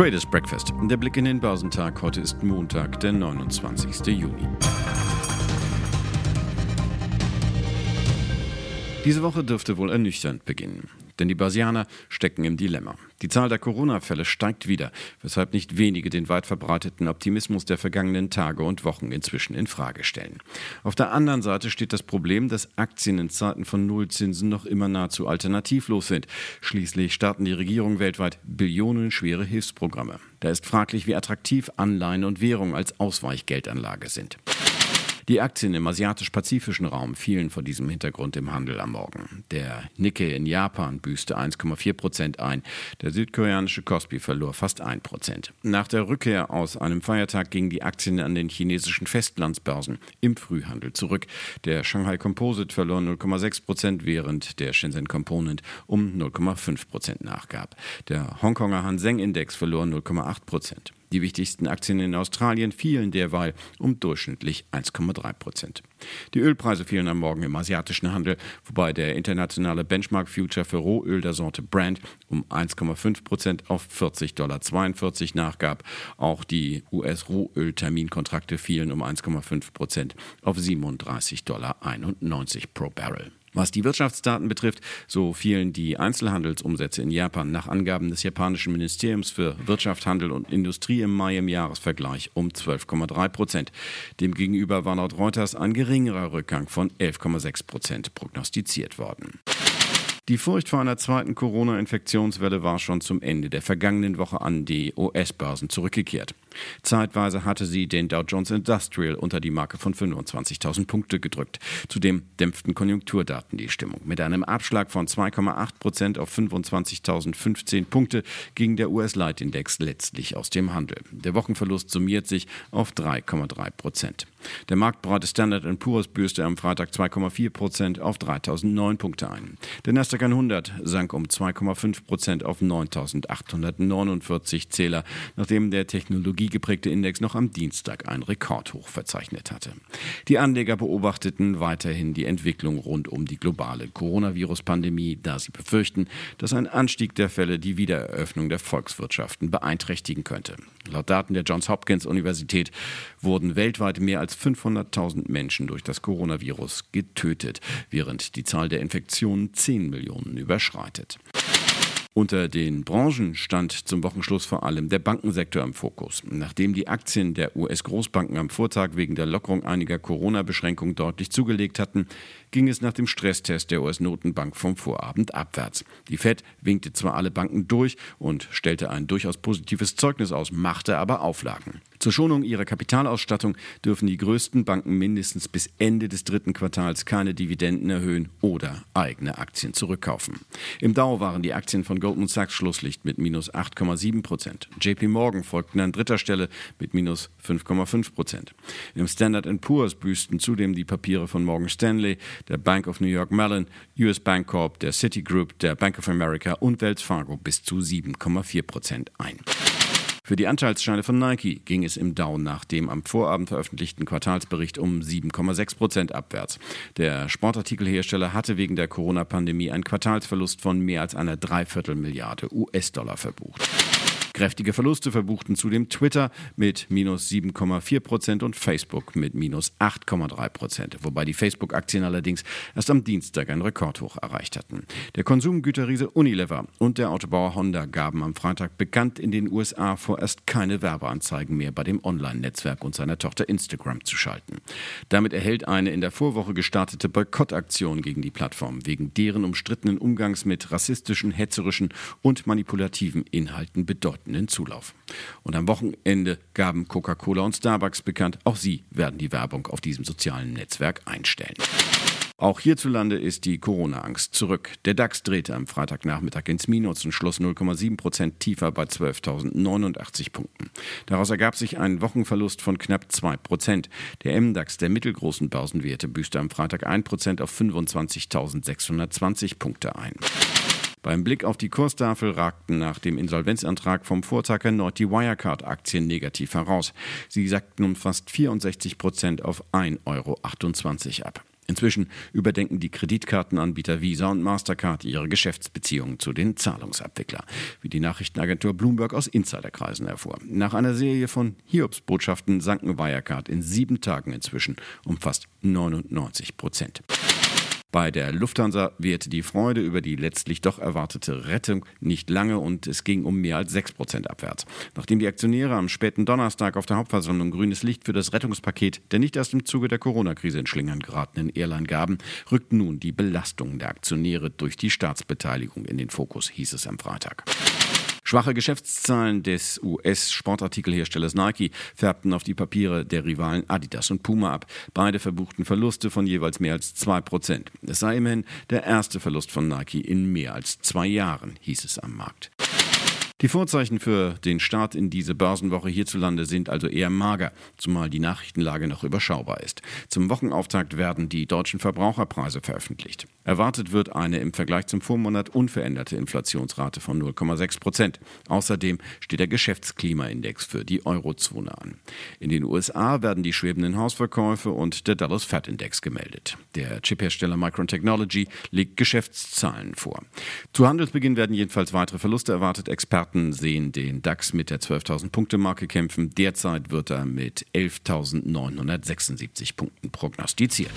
Traders Breakfast. Der Blick in den Börsentag. Heute ist Montag, der 29. Juni. Diese Woche dürfte wohl ernüchternd beginnen. Denn die Börsianer stecken im Dilemma. Die Zahl der Corona-Fälle steigt wieder, weshalb nicht wenige den weit verbreiteten Optimismus der vergangenen Tage und Wochen inzwischen in Frage stellen. Auf der anderen Seite steht das Problem, dass Aktien in Zeiten von Nullzinsen noch immer nahezu alternativlos sind. Schließlich starten die Regierungen weltweit billionenschwere Hilfsprogramme. Da ist fraglich, wie attraktiv Anleihen und Währung als Ausweichgeldanlage sind. Die Aktien im asiatisch-pazifischen Raum fielen vor diesem Hintergrund im Handel am Morgen. Der Nikkei in Japan büßte 1,4 Prozent ein. Der südkoreanische Kospi verlor fast 1 Prozent. Nach der Rückkehr aus einem Feiertag gingen die Aktien an den chinesischen Festlandsbörsen im Frühhandel zurück. Der Shanghai Composite verlor 0,6 Prozent, während der Shenzhen Component um 0,5 Prozent nachgab. Der Hongkonger Hang Seng Index verlor 0,8 Prozent. Die wichtigsten Aktien in Australien fielen derweil um durchschnittlich 1,3 Prozent. Die Ölpreise fielen am Morgen im asiatischen Handel, wobei der internationale Benchmark Future für Rohöl der Sorte Brand um 1,5 Prozent auf 40,42 Dollar nachgab. Auch die US-Rohöl-Terminkontrakte fielen um 1,5 Prozent auf 37,91 Dollar pro Barrel. Was die Wirtschaftsdaten betrifft, so fielen die Einzelhandelsumsätze in Japan nach Angaben des japanischen Ministeriums für Wirtschaft, Handel und Industrie im Mai im Jahresvergleich um 12,3 Prozent. Demgegenüber war laut Reuters ein geringerer Rückgang von 11,6 Prozent prognostiziert worden. Die Furcht vor einer zweiten Corona-Infektionswelle war schon zum Ende der vergangenen Woche an die US-Börsen zurückgekehrt. Zeitweise hatte sie den Dow Jones Industrial unter die Marke von 25.000 Punkte gedrückt. Zudem dämpften Konjunkturdaten die Stimmung. Mit einem Abschlag von 2,8 Prozent auf 25.015 Punkte ging der US-Leitindex letztlich aus dem Handel. Der Wochenverlust summiert sich auf 3,3 Prozent. Der marktbreite Standard Poor's büßte am Freitag 2,4 Prozent auf 3.009 Punkte ein. Der Nasdaq 100 sank um 2,5 Prozent auf 9.849 Zähler, nachdem der Technologie technologiegeprägte Index noch am Dienstag ein Rekordhoch verzeichnet hatte. Die Anleger beobachteten weiterhin die Entwicklung rund um die globale Coronavirus-Pandemie, da sie befürchten, dass ein Anstieg der Fälle die Wiedereröffnung der Volkswirtschaften beeinträchtigen könnte. Laut Daten der Johns Hopkins Universität wurden weltweit mehr als 500.000 Menschen durch das Coronavirus getötet, während die Zahl der Infektionen 10 Millionen überschreitet. Unter den Branchen stand zum Wochenschluss vor allem der Bankensektor im Fokus. Nachdem die Aktien der US-Großbanken am Vortag wegen der Lockerung einiger Corona-Beschränkungen deutlich zugelegt hatten, ging es nach dem Stresstest der US-Notenbank vom Vorabend abwärts. Die Fed winkte zwar alle Banken durch und stellte ein durchaus positives Zeugnis aus, machte aber Auflagen. Zur Schonung ihrer Kapitalausstattung dürfen die größten Banken mindestens bis Ende des dritten Quartals keine Dividenden erhöhen oder eigene Aktien zurückkaufen. Im Dow waren die Aktien von Goldman Sachs Schlusslicht mit minus 8,7 Prozent. JP Morgan folgten an dritter Stelle mit minus 5,5 Prozent. Im Standard Poor's büßten zudem die Papiere von Morgan Stanley, der Bank of New York Mellon, US Bank Corp, der Citigroup, der Bank of America und Wells Fargo bis zu 7,4 Prozent ein. Für die Anteilsscheine von Nike ging es im Dow nach dem am Vorabend veröffentlichten Quartalsbericht um 7,6 Prozent abwärts. Der Sportartikelhersteller hatte wegen der Corona-Pandemie einen Quartalsverlust von mehr als einer Dreiviertelmilliarde US-Dollar verbucht. Kräftige Verluste verbuchten zudem Twitter mit minus 7,4 Prozent und Facebook mit minus 8,3 Prozent, wobei die Facebook-Aktien allerdings erst am Dienstag ein Rekordhoch erreicht hatten. Der Konsumgüterriese Unilever und der Autobauer Honda gaben am Freitag bekannt in den USA vorerst keine Werbeanzeigen mehr bei dem Online-Netzwerk und seiner Tochter Instagram zu schalten. Damit erhält eine in der Vorwoche gestartete Boykottaktion gegen die Plattform wegen deren umstrittenen Umgangs mit rassistischen, hetzerischen und manipulativen Inhalten bedeutend bedeutenden Zulauf. Und am Wochenende gaben Coca-Cola und Starbucks bekannt, auch sie werden die Werbung auf diesem sozialen Netzwerk einstellen. Auch hierzulande ist die Corona-Angst zurück. Der DAX drehte am Freitagnachmittag ins Minus und schloss 0,7 Prozent tiefer bei 12.089 Punkten. Daraus ergab sich ein Wochenverlust von knapp 2 Prozent. Der MDAX der mittelgroßen Börsenwerte büßte am Freitag 1 Prozent auf 25.620 Punkte ein. Beim Blick auf die Kurstafel ragten nach dem Insolvenzantrag vom Vortag erneut die Wirecard-Aktien negativ heraus. Sie sackten um fast 64 Prozent auf 1,28 Euro ab. Inzwischen überdenken die Kreditkartenanbieter Visa und Mastercard ihre Geschäftsbeziehungen zu den Zahlungsabwicklern, wie die Nachrichtenagentur Bloomberg aus Insiderkreisen erfuhr. Nach einer Serie von Hiobsbotschaften sanken Wirecard in sieben Tagen inzwischen um fast 99 Prozent. Bei der Lufthansa währte die Freude über die letztlich doch erwartete Rettung nicht lange und es ging um mehr als 6 Prozent abwärts. Nachdem die Aktionäre am späten Donnerstag auf der Hauptversammlung grünes Licht für das Rettungspaket der nicht erst im Zuge der Corona-Krise in Schlingern geratenen Airline gaben, rückten nun die Belastungen der Aktionäre durch die Staatsbeteiligung in den Fokus, hieß es am Freitag. Schwache Geschäftszahlen des US-Sportartikelherstellers Nike färbten auf die Papiere der Rivalen Adidas und Puma ab. Beide verbuchten Verluste von jeweils mehr als 2%. Es sei immerhin der erste Verlust von Nike in mehr als zwei Jahren, hieß es am Markt. Die Vorzeichen für den Start in diese Börsenwoche hierzulande sind also eher mager, zumal die Nachrichtenlage noch überschaubar ist. Zum Wochenauftakt werden die deutschen Verbraucherpreise veröffentlicht. Erwartet wird eine im Vergleich zum Vormonat unveränderte Inflationsrate von 0,6 Prozent. Außerdem steht der Geschäftsklimaindex für die Eurozone an. In den USA werden die schwebenden Hausverkäufe und der Dallas Fed Index gemeldet. Der Chiphersteller Micron Technology legt Geschäftszahlen vor. Zu Handelsbeginn werden jedenfalls weitere Verluste erwartet. Experten Experten sehen den DAX mit der 12.000 Punkte Marke kämpfen. Derzeit wird er mit 11.976 Punkten prognostiziert.